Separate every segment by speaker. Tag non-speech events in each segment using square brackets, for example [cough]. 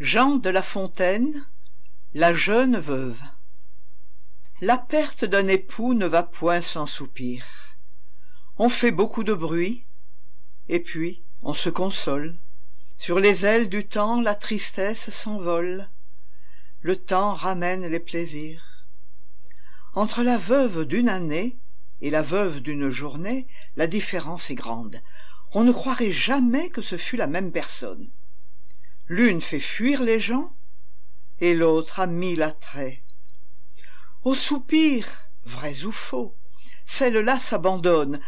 Speaker 1: Jean de La Fontaine, la jeune veuve. La perte d'un époux ne va point sans soupir. On fait beaucoup de bruit, et puis on se console. Sur les ailes du temps la tristesse s'envole. Le temps ramène les plaisirs. Entre la veuve d'une année et la veuve d'une journée, la différence est grande. On ne croirait jamais que ce fût la même personne. L'une fait fuir les gens, et l'autre a mille attraits. Au soupir, vrais ou faux, celle-là s'abandonne.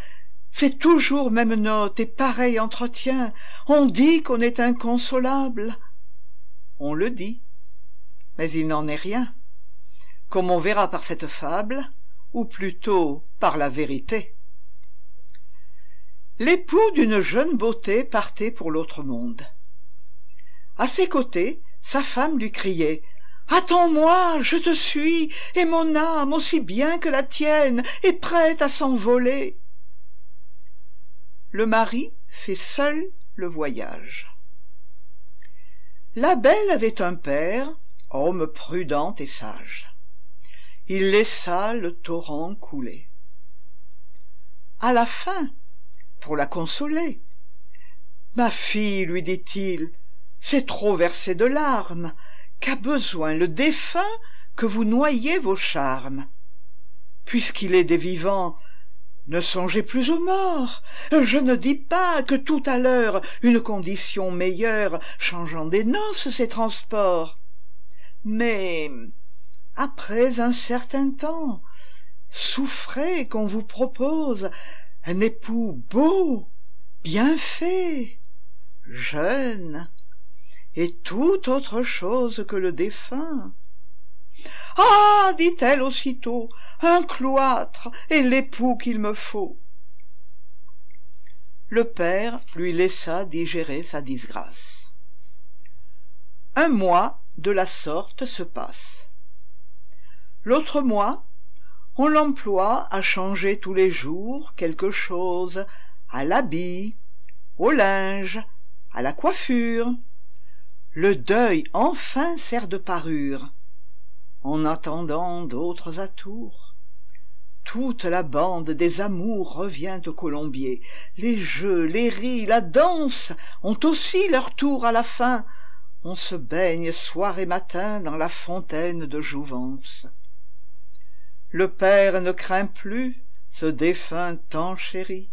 Speaker 1: C'est toujours même note et pareil entretien. On dit qu'on est inconsolable. On le dit, mais il n'en est rien, comme on verra par cette fable, ou plutôt par la vérité. L'époux d'une jeune beauté partait pour l'autre monde. À ses côtés, sa femme lui criait Attends-moi, je te suis, et mon âme, aussi bien que la tienne, est prête à s'envoler. Le mari fait seul le voyage. La belle avait un père, homme prudent et sage. Il laissa le torrent couler. À la fin, pour la consoler, Ma fille, lui dit-il, c'est trop verser de larmes. Qu'a besoin le défunt que vous noyiez vos charmes? Puisqu'il est des vivants ne songez plus aux morts. Je ne dis pas que tout à l'heure une condition meilleure changeant des noces ses transports. Mais après un certain temps souffrez qu'on vous propose un époux beau bien fait jeune et tout autre chose que le défunt. Ah dit-elle aussitôt, un cloître est l'époux qu'il me faut. Le père lui laissa digérer sa disgrâce. Un mois de la sorte se passe. L'autre mois, on l'emploie à changer tous les jours quelque chose à l'habit, au linge, à la coiffure, le deuil enfin sert de parure. En attendant d'autres atours toute la bande des amours revient au colombier. Les jeux les ris la danse ont aussi leur tour à la fin. On se baigne soir et matin dans la fontaine de jouvence. Le père ne craint plus ce défunt tant chéri.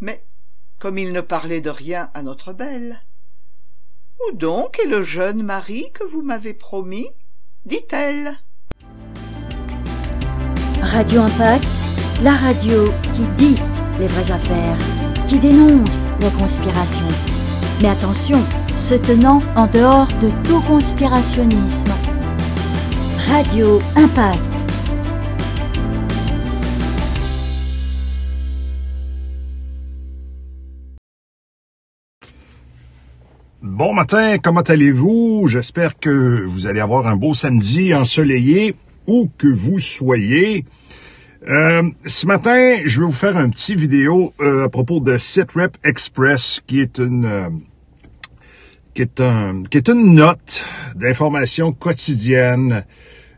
Speaker 1: Mais comme il ne parlait de rien à notre belle où donc est le jeune mari que vous m'avez promis? Dit-elle
Speaker 2: Radio Impact, la radio qui dit les vraies affaires, qui dénonce les conspirations. Mais attention, se tenant en dehors de tout conspirationnisme. Radio Impact.
Speaker 3: Bon matin, comment allez-vous? J'espère que vous allez avoir un beau samedi ensoleillé, où que vous soyez. Euh, ce matin, je vais vous faire un petit vidéo euh, à propos de SitRep Express, qui est une euh, qui est qui est une note d'information quotidienne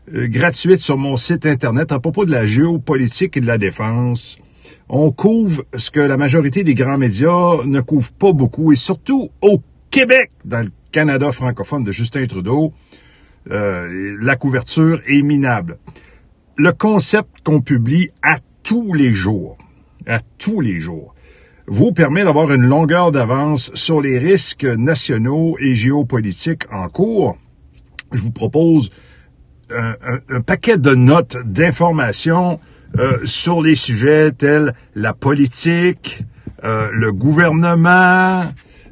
Speaker 3: gratuite sur mon site internet à propos de la géopolitique et de la défense. On couvre ce que la majorité des grands médias ne couvrent pas beaucoup et surtout au Québec, dans le Canada francophone de Justin Trudeau, euh, la couverture est minable. Le concept qu'on publie à tous les jours, à tous les jours, vous permet d'avoir une longueur d'avance sur les risques nationaux et géopolitiques en cours. Je vous propose un, paquet de notes d'informations euh, sur les sujets tels la politique, euh, le gouvernement,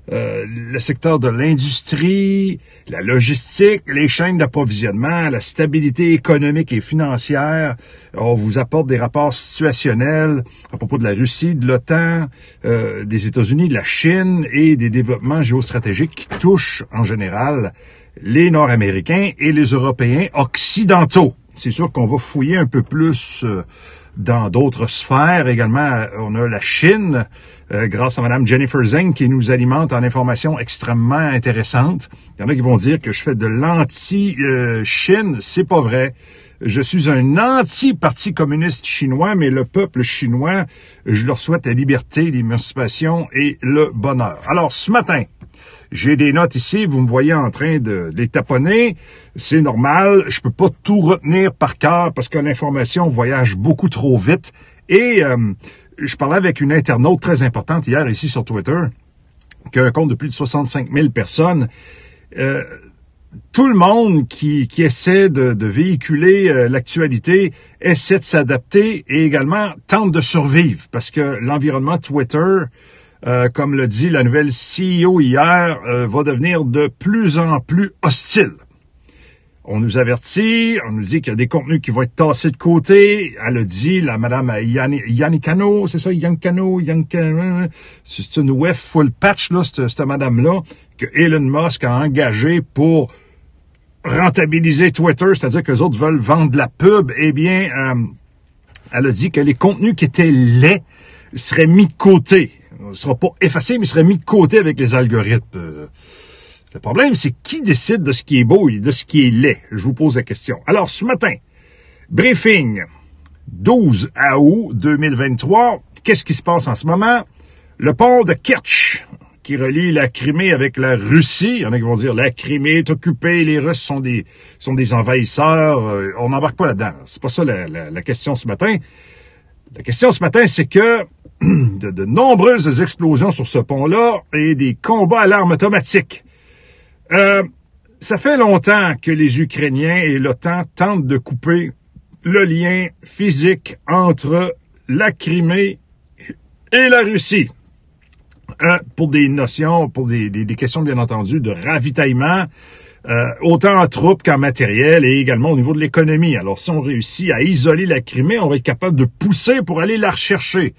Speaker 3: le secteur de l'industrie, la logistique, les chaînes d'approvisionnement, la stabilité économique et financière. On vous apporte des rapports situationnels à propos de la Russie, de l'OTAN, euh, des États-Unis, de la Chine et des développements géostratégiques qui touchent en général les Nord-Américains et les Européens occidentaux. C'est sûr qu'on va fouiller un peu plus euh, dans d'autres sphères. Également, on a la Chine, euh, grâce à Mme Jennifer Zeng, qui nous alimente en informations extrêmement intéressantes. Il y en a qui vont dire que je fais de l'anti-Chine. C'est pas vrai. Je suis un anti-parti communiste chinois, mais le peuple chinois, je leur souhaite la liberté, l'émancipation et le bonheur. Alors, ce matin, j'ai des notes ici, vous me voyez en train de, les taponner. C'est normal, je peux pas tout retenir par cœur parce que l'information voyage beaucoup trop vite. Et euh, je parlais avec une internaute très importante hier ici sur Twitter, qui a un compte de plus de 65 000 personnes. Euh, tout le monde qui, essaie de, véhiculer euh, l'actualité essaie de s'adapter et également tente de survivre parce que l'environnement Twitter, euh, comme le dit la nouvelle CEO hier, euh, va devenir de plus en plus hostile. On nous avertit, on nous dit qu'il y a des contenus qui vont être tassés de côté. Elle a dit, la madame Yannicano, c'est ça, Yankano, Yankano, c'est une web full patch, là, cette, cette madame-là, que Elon Musk a engagé pour rentabiliser Twitter, c'est-à-dire que les autres veulent vendre de la pub, eh bien, euh, elle a dit que les contenus qui étaient laids seraient mis de côté. ne sera pas effacés, mais seraient mis de côté avec les algorithmes. Euh, le problème, c'est qui décide de ce qui est beau et de ce qui est laid? Je vous pose la question. Alors, ce matin, briefing, 12 août 2023. Qu'est-ce qui se passe en ce moment? Le pont de Kerch, qui relie la Crimée avec la Russie. Il y en a qui vont dire la Crimée est occupée, les Russes sont des envahisseurs. Euh, on n'embarque pas là-dedans. C'est pas ça la, la, question ce matin. La question ce matin, c'est que [clears throat] de, de, nombreuses explosions sur ce pont-là et des combats à l'arme automatique. Euh, ça fait longtemps que les Ukrainiens et l'OTAN tentent de couper le lien physique entre la Crimée et la Russie. Euh, pour des notions, pour des, questions bien entendu de ravitaillement, euh, autant en troupes qu'en matériel et également au niveau de l'économie. Alors si on réussit à isoler la Crimée, on va être capable de pousser pour aller la rechercher.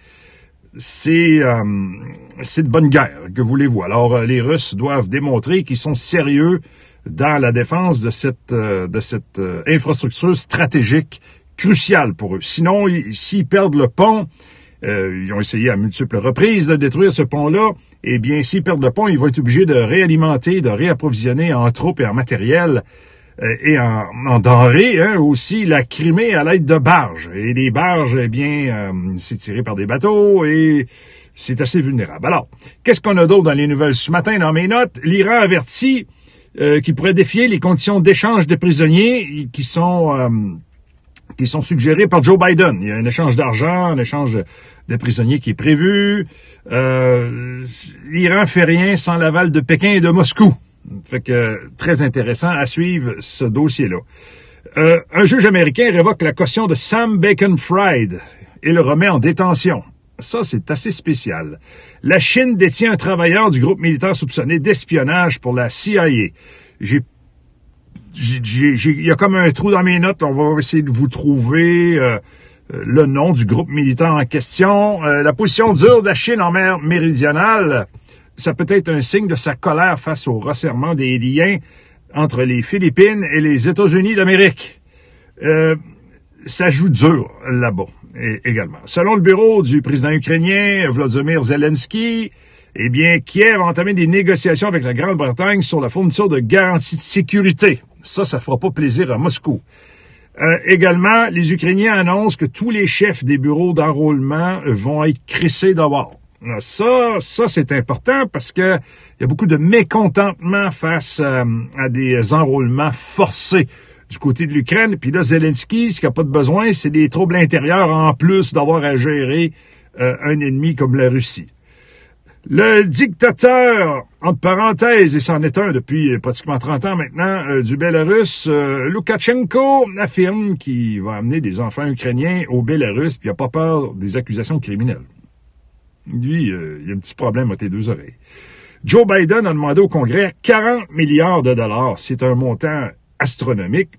Speaker 3: C'est euh, de bonne guerre, que voulez-vous. Alors les Russes doivent démontrer qu'ils sont sérieux dans la défense de cette de cette infrastructure stratégique cruciale pour eux. Sinon, s'ils perdent le pont, euh, ils ont essayé à multiples reprises de détruire ce pont-là. Eh bien, s'ils perdent le pont, ils vont être obligés de réalimenter, de réapprovisionner en troupes et en matériel euh, et en, denrées hein, aussi la Crimée à l'aide de barges. Et les barges, eh bien, euh, c'est tiré par des bateaux et c'est assez vulnérable. Alors, qu'est-ce qu'on a d'autre dans les nouvelles ce matin dans mes notes? L'Iran avertit qu'il pourrait défier les conditions d'échange des prisonniers qui sont qui sont suggérés par Joe Biden. Il y a un échange d'argent, un échange de prisonniers qui est prévu. Euh, L'Iran fait rien sans l'aval de Pékin et de Moscou. Fait que très intéressant à suivre ce dossier-là. Euh, un juge américain révoque la caution de Sam Bacon-Fried et le remet en détention. Ça, c'est assez spécial. La Chine détient un travailleur du groupe militaire soupçonné d'espionnage pour la CIA. Il y a comme un trou dans mes notes. On va essayer de vous trouver euh, euh, le nom du groupe militaire en question. Euh, la position dure de la Chine en mer méridionale, ça peut être un signe de sa colère face au resserrement des liens entre les Philippines et les États-Unis d'Amérique. ça joue dur là-bas également. Selon le bureau du président ukrainien Vladimir Zelensky, eh bien, Kiev a entamé des négociations avec la Grande-Bretagne sur la fourniture de garanties de sécurité. Ça, ça fera pas plaisir à Moscou. Euh, également, les Ukrainiens annoncent que tous les chefs des bureaux d'enrôlement vont être crissés d'avoir. Ça, ça c'est important parce que il y a beaucoup de mécontentement face euh, à des enrôlements forcés du côté de l'Ukraine. Puis là, Zelensky, ce qu'il n'a pas de besoin, c'est des troubles intérieurs en plus d'avoir à gérer euh, un ennemi comme la Russie. Le dictateur, entre parenthèses, et c'en est un depuis pratiquement 30 ans maintenant, euh, du Bélarus, euh, Loukachenko, affirme qu'il va amener des enfants ukrainiens au Bélarus, puis il n'a pas peur des accusations criminelles. Lui, euh, il a un petit problème à tes deux oreilles. Joe Biden a demandé au Congrès 40 milliards de dollars. C'est un montant astronomique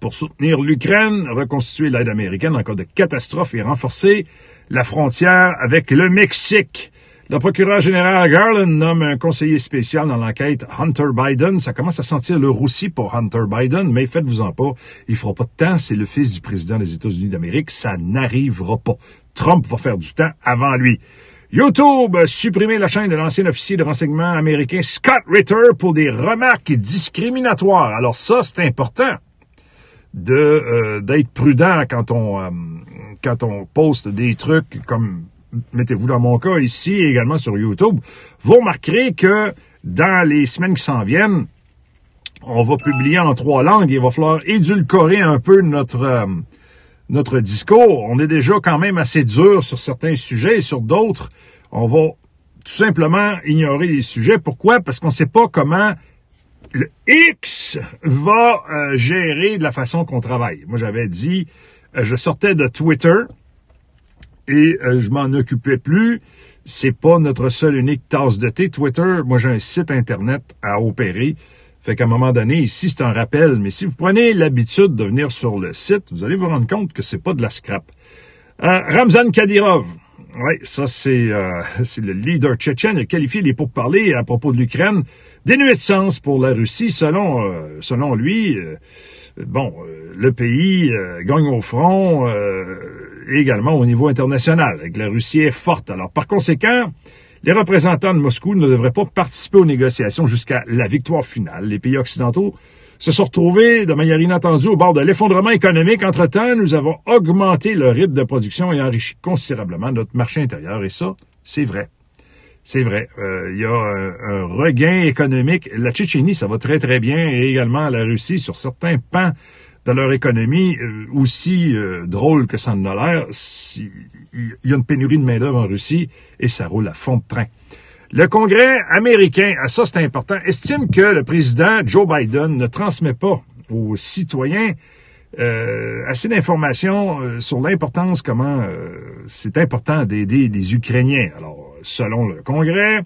Speaker 3: pour soutenir l'Ukraine, reconstituer l'aide américaine en cas de catastrophe et renforcer la frontière avec le Mexique. Le procureur général Garland nomme un conseiller spécial dans l'enquête Hunter Biden. Ça commence à sentir le roussi pour Hunter Biden, mais faites-vous-en pas. Il fera pas de temps. C'est le fils du président des États-Unis d'Amérique. Ça n'arrivera pas. Trump va faire du temps avant lui. YouTube a supprimé la chaîne de l'ancien officier de renseignement américain Scott Ritter pour des remarques discriminatoires. Alors ça, c'est important de euh, d'être prudent quand on euh, quand on poste des trucs comme mettez-vous dans mon cas ici et également sur YouTube, vous remarquerez que dans les semaines qui s'en viennent, on va publier en trois langues. Il va falloir édulcorer un peu notre euh, notre discours. On est déjà quand même assez dur sur certains sujets et sur d'autres, on va tout simplement ignorer les sujets. Pourquoi? Parce qu'on ne sait pas comment le X va euh, gérer de la façon qu'on travaille. Moi, j'avais dit, euh, je sortais de Twitter, et euh, je m'en occupais plus. C'est pas notre seule unique tasse de thé. Twitter, moi j'ai un site internet à opérer. Fait qu'à un moment donné, ici, c'est un rappel, mais si vous prenez l'habitude de venir sur le site, vous allez vous rendre compte que c'est pas de la scrap. Euh, Ramzan Kadyrov. Oui, ça, c'est euh, [laughs] le leader tchétchène. A qualifié les pourparlers à propos de l'Ukraine dénués de sens pour la Russie. Selon, euh, selon lui, bon, le pays gagne au front également au niveau international, et que la Russie est forte. Alors, par conséquent, les représentants de Moscou ne devraient pas participer aux négociations jusqu'à la victoire finale. Les pays occidentaux se sont retrouvés de manière inattendue au bord de l'effondrement économique. Entre-temps, nous avons augmenté le rythme de production et enrichi considérablement notre marché intérieur. Et ça, c'est vrai. C'est vrai. Euh, il y a un, regain économique. La Tchétchénie, ça va très, très bien. Et également la Russie sur certains pans de leur économie, euh, aussi euh, drôle que ça ne l'air, il y a une pénurie de main-d'œuvre en Russie et ça roule à fond de train. Le Congrès américain, à ça c'est important, estime que le président Joe Biden ne transmet pas aux citoyens euh, assez d'informations sur l'importance, comment c'est important d'aider les Ukrainiens. Alors, selon le Congrès,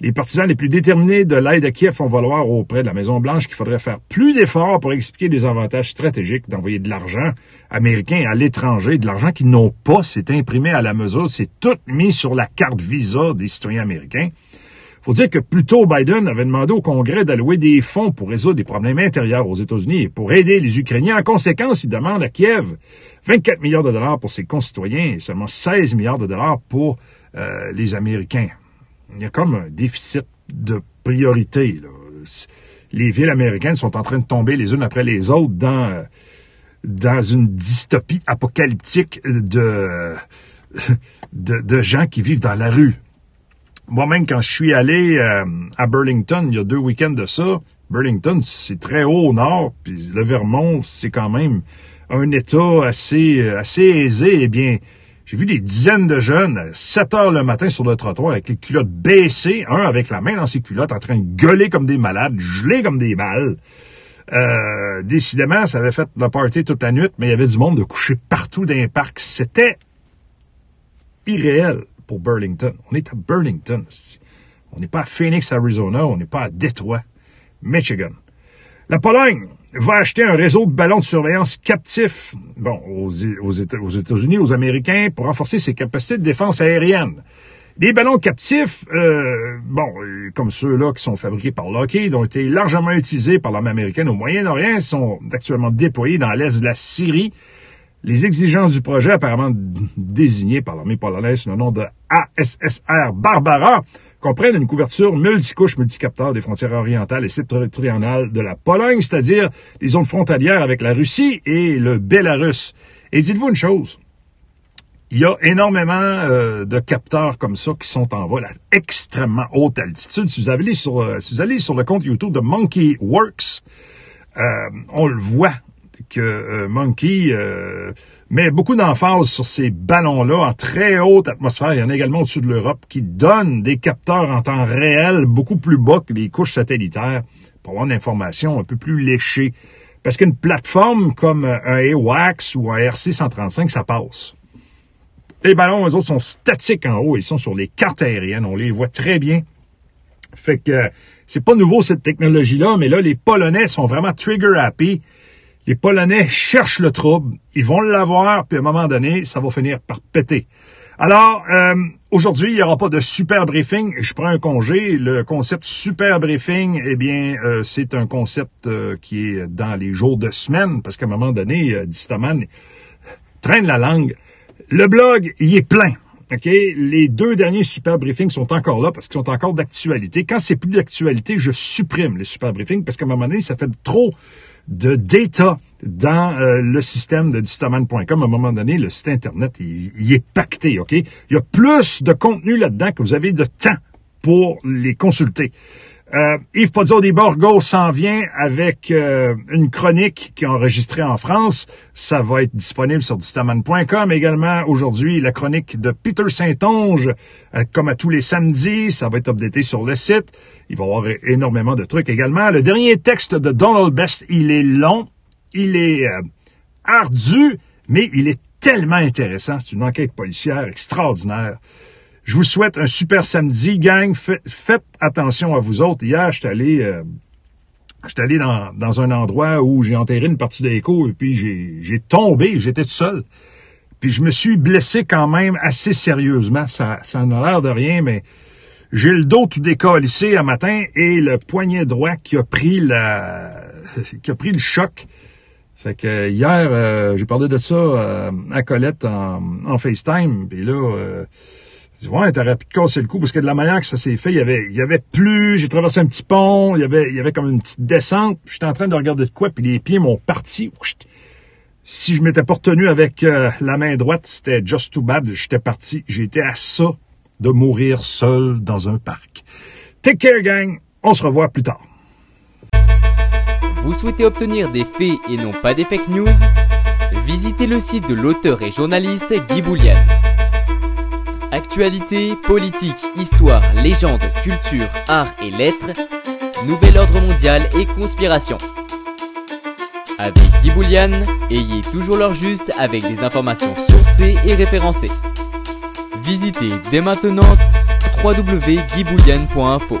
Speaker 3: les partisans les plus déterminés de l'aide à Kiev font valoir auprès de la Maison-Blanche qu'il faudrait faire plus d'efforts pour expliquer les avantages stratégiques d'envoyer de l'argent américain à l'étranger, de l'argent qu'ils n'ont pas, c'est imprimé à la mesure, c'est tout mis sur la carte Visa des citoyens américains. Faut dire que plus tôt, Biden avait demandé au Congrès d'allouer des fonds pour résoudre des problèmes intérieurs aux États-Unis et pour aider les Ukrainiens. En conséquence, il demande à Kiev 24 milliards de dollars pour ses concitoyens et seulement 16 milliards de dollars pour euh, les Américains il y a comme un déficit de priorité. Les villes américaines sont en train de tomber les unes après les autres dans, une dystopie apocalyptique de, de, gens qui vivent dans la rue. Moi-même, quand je suis allé euh, à Burlington, il y a deux week-ends de ça, Burlington, c'est très haut au nord, puis le Vermont, c'est quand même un État assez, assez aisé. Eh bien, j'ai vu des dizaines de jeunes, à 7 heures le matin sur le trottoir, avec les culottes baissées, un avec la main dans ses culottes, en train de gueuler comme des malades, geler comme des balles. Euh, décidément, ça avait fait le party toute la nuit, mais il y avait du monde de coucher partout dans les parcs. C'était irréel pour Burlington. On est à Burlington. On n'est pas à Phoenix, Arizona. On n'est pas à Detroit, Michigan. La Pologne, va acheter un réseau de ballons de surveillance captifs, bon, aux, États-Unis, aux Américains, pour renforcer ses capacités de défense aérienne. Les ballons captifs, euh, bon, euh, comme ceux-là qui sont fabriqués par Lockheed, ont été largement utilisés par l'armée américaine au Moyen-Orient, sont actuellement déployés dans l'est de la Syrie. Les exigences du projet, apparemment désignées par l'armée polonaise sous le nom de ASSR Barbara, comprennent une couverture multicouche multicapteur des frontières orientales et septentrionales de la Pologne, c'est-à-dire les zones frontalières avec la Russie et le Bélarus. Et dites-vous une chose, il y a énormément euh, de capteurs comme ça qui sont en vol à extrêmement haute altitude. Si vous, allez sur, euh, sur le compte YouTube de Monkey Works, euh, on le voit que Monkey met beaucoup d'emphase sur ces ballons-là en très haute atmosphère. Il y en a également au-dessus de l'Europe qui donnent des capteurs en temps réel beaucoup plus bas que les couches satellitaires pour avoir une information un peu plus léchée. Parce qu'une plateforme comme un AWACS ou un RC-135, ça passe. Les ballons, eux autres, sont statiques en haut. Ils sont sur les cartes aériennes. On les voit très bien. Fait que c'est pas nouveau cette technologie-là, mais là, les Polonais sont vraiment trigger happy Les Polonais cherchent le trouble, ils vont l'avoir, puis à un moment donné, ça va finir par péter. Alors, euh, aujourd'hui, il n'y aura pas de super briefing. Je prends un congé. Le concept super briefing, eh bien, euh, c'est un concept euh, qui est dans les jours de semaine, parce qu'à un moment donné, Distaman traîne la langue. Le blog, il est plein. OK? Les deux derniers super briefings sont encore là parce qu'ils sont encore d'actualité. Quand c'est plus d'actualité, je supprime les super briefings parce qu'à un moment donné, ça fait trop de data dans euh, le système de distaman.com. À un moment donné, le site Internet, il, il, est pacté, OK? Il y a plus de contenu là-dedans que vous avez de temps pour les consulter. Euh, Yves Pozzo Borgo s'en vient avec euh, une chronique qui est enregistrée en France. Ça va être disponible sur distaman.com. Également, aujourd'hui, la chronique de Peter Saint-Onge, euh, comme à tous les samedis. Ça va être updaté sur le site. Il va y avoir énormément de trucs également. Le dernier texte de Donald Best, il est long, il est euh, ardu, mais il est tellement intéressant. C'est une enquête policière extraordinaire. Je vous souhaite un super samedi, gang. Faites, attention à vous autres. Hier, je suis allé, euh, allé dans, dans, un endroit où j'ai enterré une partie d'écho et puis j'ai tombé, j'étais tout seul. Puis je me suis blessé quand même assez sérieusement. Ça, ça n'a l'air de rien, mais j'ai le dos tout décalissé un matin et le poignet droit qui a pris la, [laughs] qui a pris le choc. Fait que hier, euh, j'ai parlé de ça euh, à Colette en, en FaceTime. Puis là, euh, je dis, ouais, t'aurais pu casser le coup, parce que de la manière que ça s'est fait, il y avait, il y avait plus, j'ai traversé un petit pont, il y avait, il y avait comme une petite descente, j'étais en train de regarder de quoi, puis les pieds m'ont parti. Si je m'étais pas retenu avec euh, la main droite, c'était just too bad, j'étais parti. J'étais à ça de mourir seul dans un parc. Take care, gang. On se revoit plus tard.
Speaker 4: Vous souhaitez obtenir des faits et non pas des fake news? Visitez le site de l'auteur et journaliste Guy Boulian. Actualité, politique, histoire, légende, culture, art et lettres, nouvel ordre mondial et conspiration. Avec Guy Boulian, ayez toujours l'heure juste avec des informations sourcées et référencées. Visitez dès maintenant www.guyboulian.info.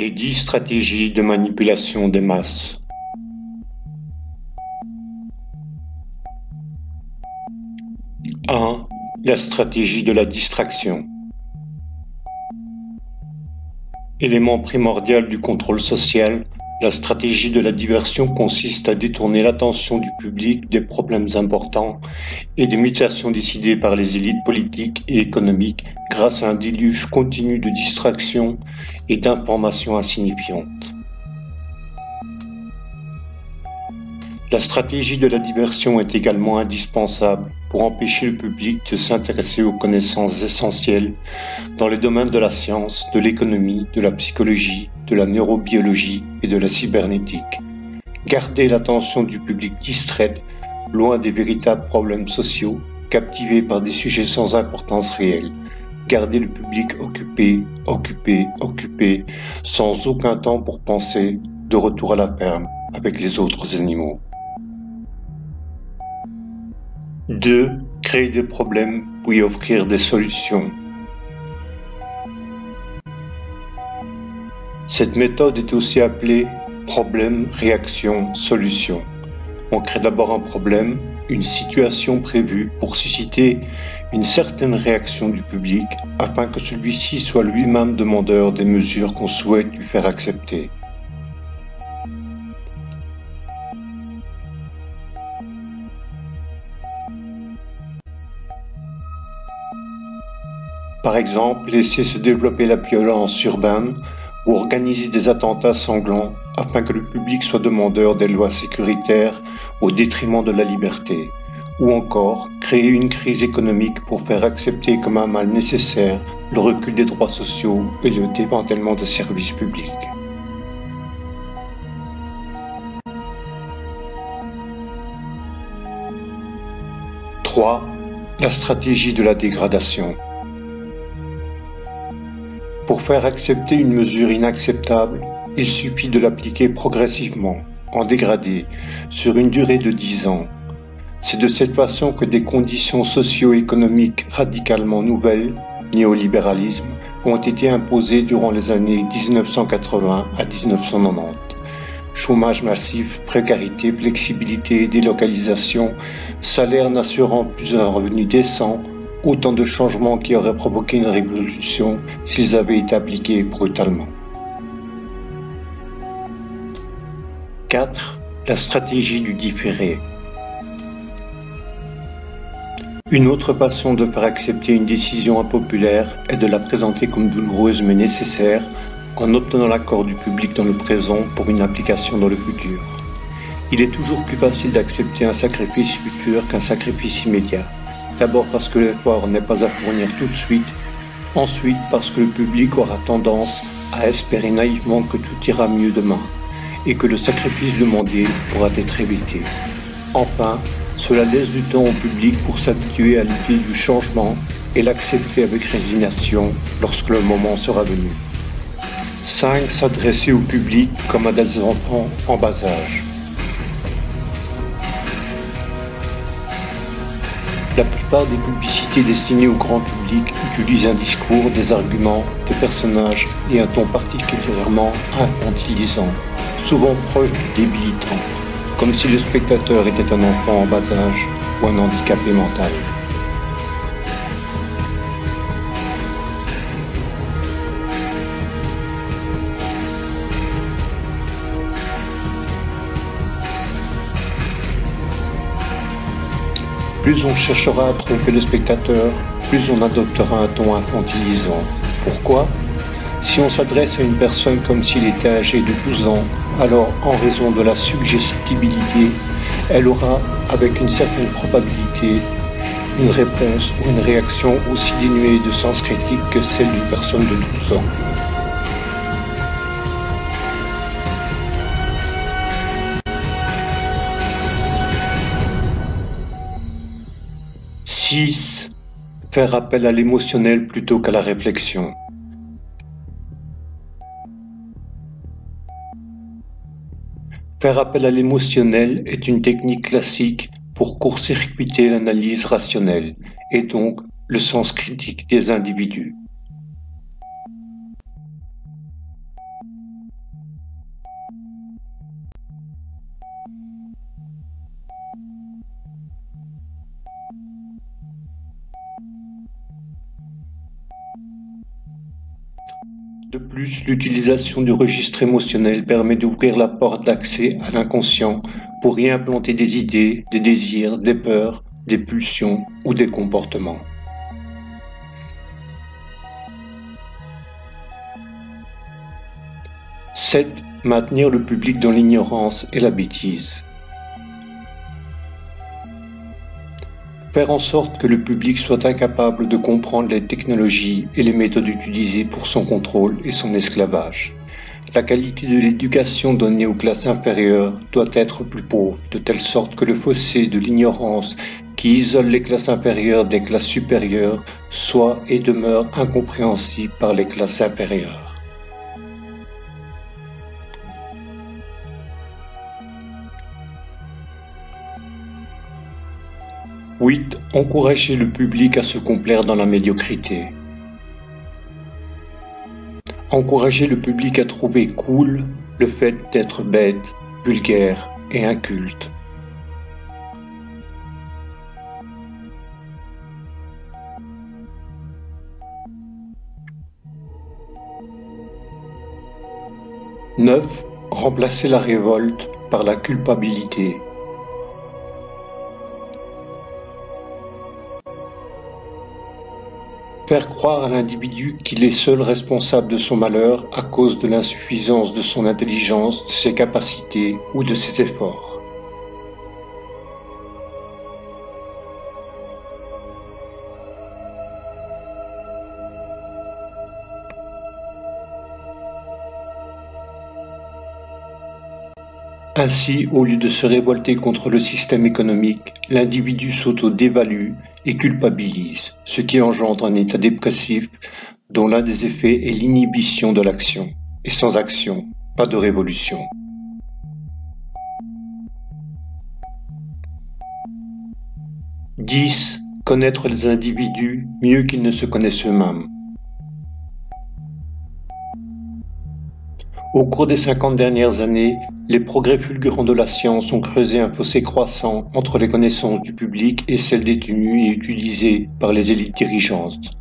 Speaker 5: Les dix stratégies de manipulation des masses. Un, La stratégie de la distraction. Élément primordial du contrôle social, la stratégie de la diversion consiste à détourner l'attention du public des problèmes importants et des mutations décidées par les élites politiques et économiques grâce à un déluge continu de distractions et d'informations insignifiantes. La stratégie de la diversion est également indispensable pour empêcher le public de s'intéresser aux connaissances essentielles dans les domaines de la science, de l'économie, de la psychologie, de la neurobiologie et de la cybernétique. Garder l'attention du public distraite, loin des véritables problèmes sociaux, captivé par des sujets sans importance réelle. Garder le public occupé, occupé, occupé, sans aucun temps pour penser, de retour à la ferme avec les autres animaux. 2. Créer des problèmes y offrir des solutions. Cette méthode est aussi appelée problème, réaction, solution. On crée d'abord un problème, une situation prévue pour susciter une certaine réaction du public afin que celui-ci soit lui-même demandeur des mesures qu'on souhaite lui faire accepter. Par exemple, laisser se développer la violence urbaine ou organiser des attentats sanglants afin que le public soit demandeur des lois sécuritaires au détriment de la liberté, ou encore créer une crise économique pour faire accepter comme un mal nécessaire le recul des droits sociaux et le démantèlement des services publics. « 3. La stratégie de la dégradation. Pour faire accepter une mesure inacceptable, il suffit de l'appliquer progressivement, en dégradé, sur une durée de dix ans. C'est de cette façon que des conditions socio-économiques radicalement nouvelles, néolibéralisme, ont été imposées durant les années 1980 à 1990. Chômage massif, précarité, flexibilité, délocalisation, salaire n'assurant plus un revenu décent, autant de changements qui auraient provoqué une révolution s'ils avaient été appliqués brutalement. 4. La stratégie du différé. Une autre façon de faire accepter une décision impopulaire est de la présenter comme douloureuse mais nécessaire en obtenant l'accord du public dans le présent pour une application dans le futur. Il est toujours plus facile d'accepter un sacrifice futur qu'un sacrifice immédiat. D'abord parce que l'effort n'est pas à fournir tout de suite, ensuite parce que le public aura tendance à espérer naïvement que tout ira mieux demain et que le sacrifice demandé pourra être évité. Enfin, cela laisse du temps au public pour s'habituer à l'idée du changement et l'accepter avec résignation lorsque le moment sera venu. 5. S'adresser au public comme à des enfants en bas âge. La plupart des publicités destinées au grand public utilisent un discours, des arguments, des personnages et un ton particulièrement infantilisant, souvent proche du débilitant, comme si le spectateur était un enfant en bas âge ou un handicapé mental. Plus on cherchera à tromper le spectateur, plus on adoptera un ton infantilisant. Pourquoi? Si on s'adresse à une personne comme s'il était âgé de 12 ans, alors en raison de la suggestibilité, elle aura, avec une certaine probabilité, une réponse ou une réaction aussi dénuée de sens critique que celle d'une personne de 12 ans. 6. Faire appel à l'émotionnel plutôt qu'à la réflexion. Faire appel à l'émotionnel est une technique classique pour court-circuiter l'analyse rationnelle et donc le sens critique des individus. Plus, l'utilisation du registre émotionnel permet d'ouvrir la porte d'accès à l'inconscient pour y implanter des idées, des désirs, des peurs, des pulsions ou des comportements. Sept, Maintenir le public dans l'ignorance et la bêtise. Faire en sorte que le public soit incapable de comprendre les technologies et les méthodes utilisées pour son contrôle et son esclavage. La qualité de l'éducation donnée aux classes inférieures doit être plus pauvre, de telle sorte que le fossé de l'ignorance qui isole les classes inférieures des classes supérieures soit et demeure incompréhensible par les classes inférieures. 8. Encourager le public à se complaire dans la médiocrité. Encourager le public à trouver cool le fait d'être bête, vulgaire et inculte. Neuf. Remplacer la révolte par la culpabilité. Faire croire à l'individu qu'il est seul responsable de son malheur à cause de l'insuffisance de son intelligence, de ses capacités ou de ses efforts. Ainsi, au lieu de se révolter contre le système économique, l'individu s'auto-dévalue et culpabilise, ce qui engendre un état dépressif dont l'un des effets est l'inhibition de l'action. Et sans action, pas de révolution. « 10. Connaître les individus mieux qu'ils ne se connaissent eux-mêmes. Au cours des 50 dernières années, les progrès fulgurants de la science ont creusé un fossé croissant entre les connaissances du public et celles détenues et utilisées par les élites dirigeantes.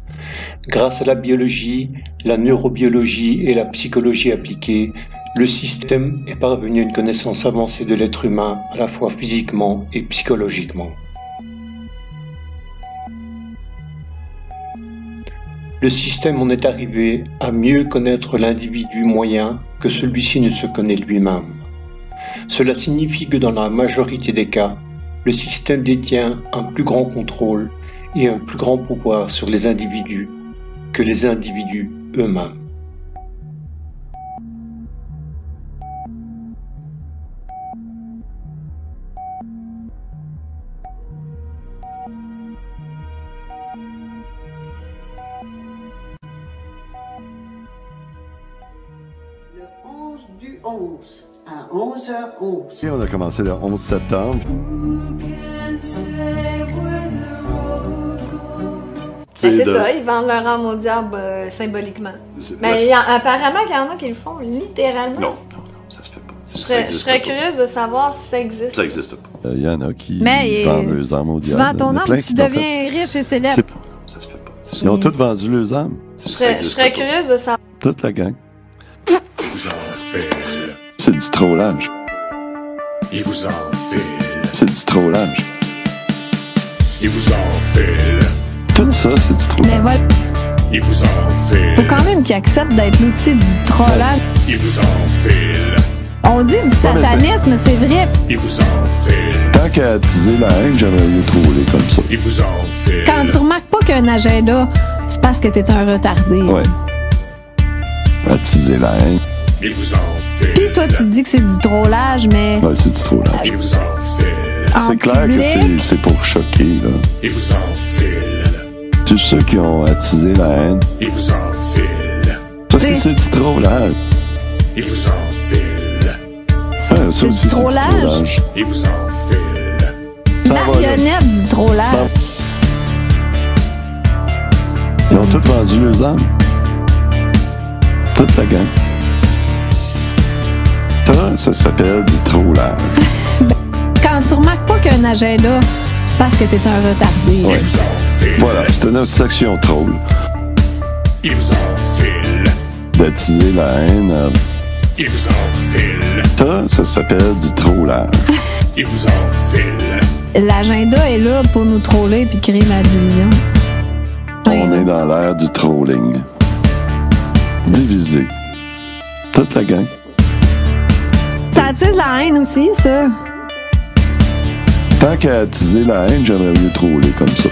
Speaker 5: Grâce à la biologie, la neurobiologie et la psychologie appliquée, le système est parvenu à une connaissance avancée de l'être humain à la fois physiquement et psychologiquement. Le système en est arrivé à mieux connaître l'individu moyen que celui-ci ne se connaît lui-même. Cela signifie que dans la majorité des cas, le système détient un plus grand contrôle et un plus grand pouvoir sur les individus que les individus eux-mêmes.
Speaker 6: À 11h11.
Speaker 7: On a commencé le 11 septembre.
Speaker 8: Ben, c'est
Speaker 7: de-
Speaker 8: ça, ils vendent leur âme au diable euh, symboliquement. Mais
Speaker 7: là,
Speaker 8: il y a- apparemment qu'il y en a qui le font littéralement.
Speaker 7: Non, non, non, ça se fait pas. Ça
Speaker 8: Je serais, je
Speaker 7: existe
Speaker 8: serais
Speaker 7: pas.
Speaker 8: curieuse de savoir si ça existe.
Speaker 7: Ça existe pas. Il y en a qui
Speaker 9: Mais,
Speaker 7: vendent
Speaker 9: euh,
Speaker 7: leurs armes au
Speaker 9: Tu
Speaker 7: diable.
Speaker 9: vends
Speaker 7: Il y
Speaker 9: ton âme, tu deviens riche et célèbre.
Speaker 7: C'est pas. Ça se fait pas. Ils ont tous vendu leurs.
Speaker 8: Je serais, je serais curieuse de savoir.
Speaker 7: Toute la gang. C'est du trollage.
Speaker 10: Il vous enfile.
Speaker 7: C'est du trollage.
Speaker 10: Il vous enfile.
Speaker 7: Tout ça, c'est du trollage.
Speaker 9: Mais voilà,
Speaker 10: Il vous enfile.
Speaker 9: faut quand même qu'ils acceptent d'être l'outil du trollage.
Speaker 10: Il vous enfile.
Speaker 9: On dit du satanisme, mais c'est vrai.
Speaker 10: Il vous enfile.
Speaker 7: Tant qu'à attiser la haine, j'aimerais mieux troller comme ça.
Speaker 10: Il vous enfile.
Speaker 9: Quand tu remarques pas qu'il y a un agenda, c'est parce que t'es un retardé.
Speaker 7: Ouais. Attiser la haine.
Speaker 10: Il vous enfile.
Speaker 9: Puis toi, tu dis que c'est du trollage, mais
Speaker 7: Ouais, c'est du trollage.
Speaker 10: Vous.
Speaker 9: En
Speaker 7: C'est clair que
Speaker 9: public?
Speaker 7: c'est- c'est pour choquer, là.
Speaker 10: Il vous enfile.
Speaker 7: Tous ceux qui ont attisé la haine.
Speaker 10: Il vous enfile.
Speaker 7: Parce que c'est du trollage.
Speaker 10: Il vous enfile.
Speaker 7: Ah, ça
Speaker 9: C'est
Speaker 7: aussi,
Speaker 9: du
Speaker 7: c'est du
Speaker 9: trollage.
Speaker 10: Il vous.
Speaker 7: Ça va, là.
Speaker 9: Marionnette du trollage.
Speaker 7: Ça- Ils ont tous vendu leurs âmes. Toute la gang. Ça, ça s'appelle du trollage. [laughs]
Speaker 9: Quand tu remarques pas qu'il y a un agenda, c'est parce que t'es un retardé.
Speaker 7: Ouais. Voilà, c'est une section troll.
Speaker 10: Il vous enfile.
Speaker 7: D'attiser la haine. euh,
Speaker 10: Il vous enfile.
Speaker 7: Ça, ça s'appelle du trollage. [laughs]
Speaker 10: Il vous enfile.
Speaker 9: L'agenda est là pour nous troller puis créer la division.
Speaker 7: On est dans l'ère du trolling. Divisé. Toute la gang.
Speaker 9: Ça attise la haine aussi, ça.
Speaker 7: Tant qu'à attiser la haine, j'aimerais mieux troller comme ça.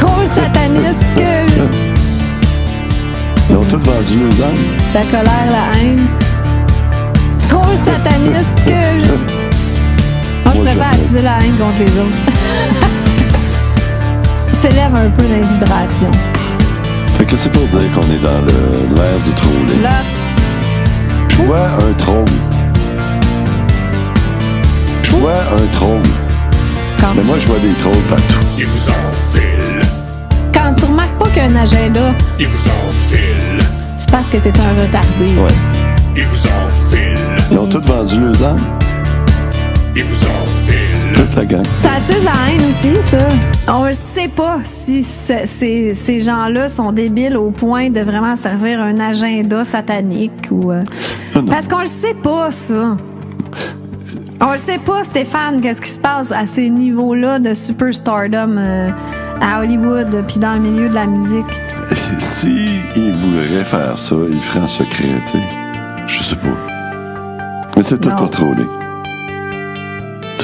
Speaker 9: Trop sataniste que [laughs]
Speaker 7: Ils ont tous vendu leurs âmes.
Speaker 9: la colère, la haine. Trop sataniste que [laughs] Moi, je préfère attiser la haine contre les autres. [laughs] S'élève un peu dans les vibrations.
Speaker 7: Fait que c'est pour dire qu'on est dans l'ère du trolling. Je vois un troll. Je vois un troll.
Speaker 9: quand,
Speaker 7: Mais moi, je vois des trolls partout.
Speaker 10: Il vous enfile.
Speaker 9: quand tu remarques pas qu'il y a un agenda,
Speaker 10: Il vous enfile.
Speaker 9: c'est parce que t'es un retardé.
Speaker 7: Ouais.
Speaker 10: Il vous enfile.
Speaker 7: Ils ont tous vendu leurs âmes.
Speaker 10: Il vous enfile.
Speaker 7: Toute la gang.
Speaker 9: Ça attise la haine aussi, ça. On ne sait pas si ce- ces, ces gens-là sont débiles au point de vraiment servir un agenda satanique ou. euh,
Speaker 7: Ah.
Speaker 9: Parce qu'on le sait pas, ça. On le sait pas, Stéphane, qu'est-ce qui se passe à ces niveaux-là de superstardom euh, à Hollywood puis dans le milieu de la musique?
Speaker 7: Si ils voudraient faire ça, ils feraient en secret, tu sais. Je sais pas. Mais c'est tout
Speaker 9: Non.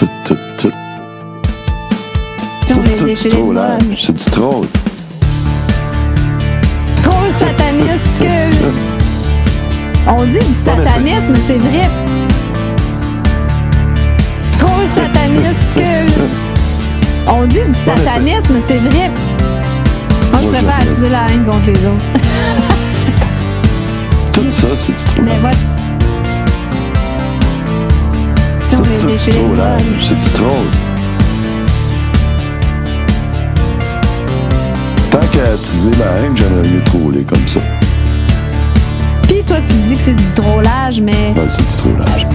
Speaker 7: Tout, tout, tout. C'est du
Speaker 9: mode.
Speaker 7: C'est du troll.
Speaker 9: Trop sataniste que. On dit du satanisme, c'est vrai. Trop sataniste que. On dit du satanisme, c'est vrai. Moi, je préfère attiser la haine contre les autres.
Speaker 7: Tout ça, c'est du trollage.
Speaker 9: Mais voilà.
Speaker 7: C'est trollage.
Speaker 9: mode.
Speaker 7: C'est du troll. Tant qu'à attiser la haine, j'aimerais mieux troller comme ça.
Speaker 9: Puis toi, tu dis que c'est du trollage, mais.
Speaker 7: Ouais, c'est du trollage.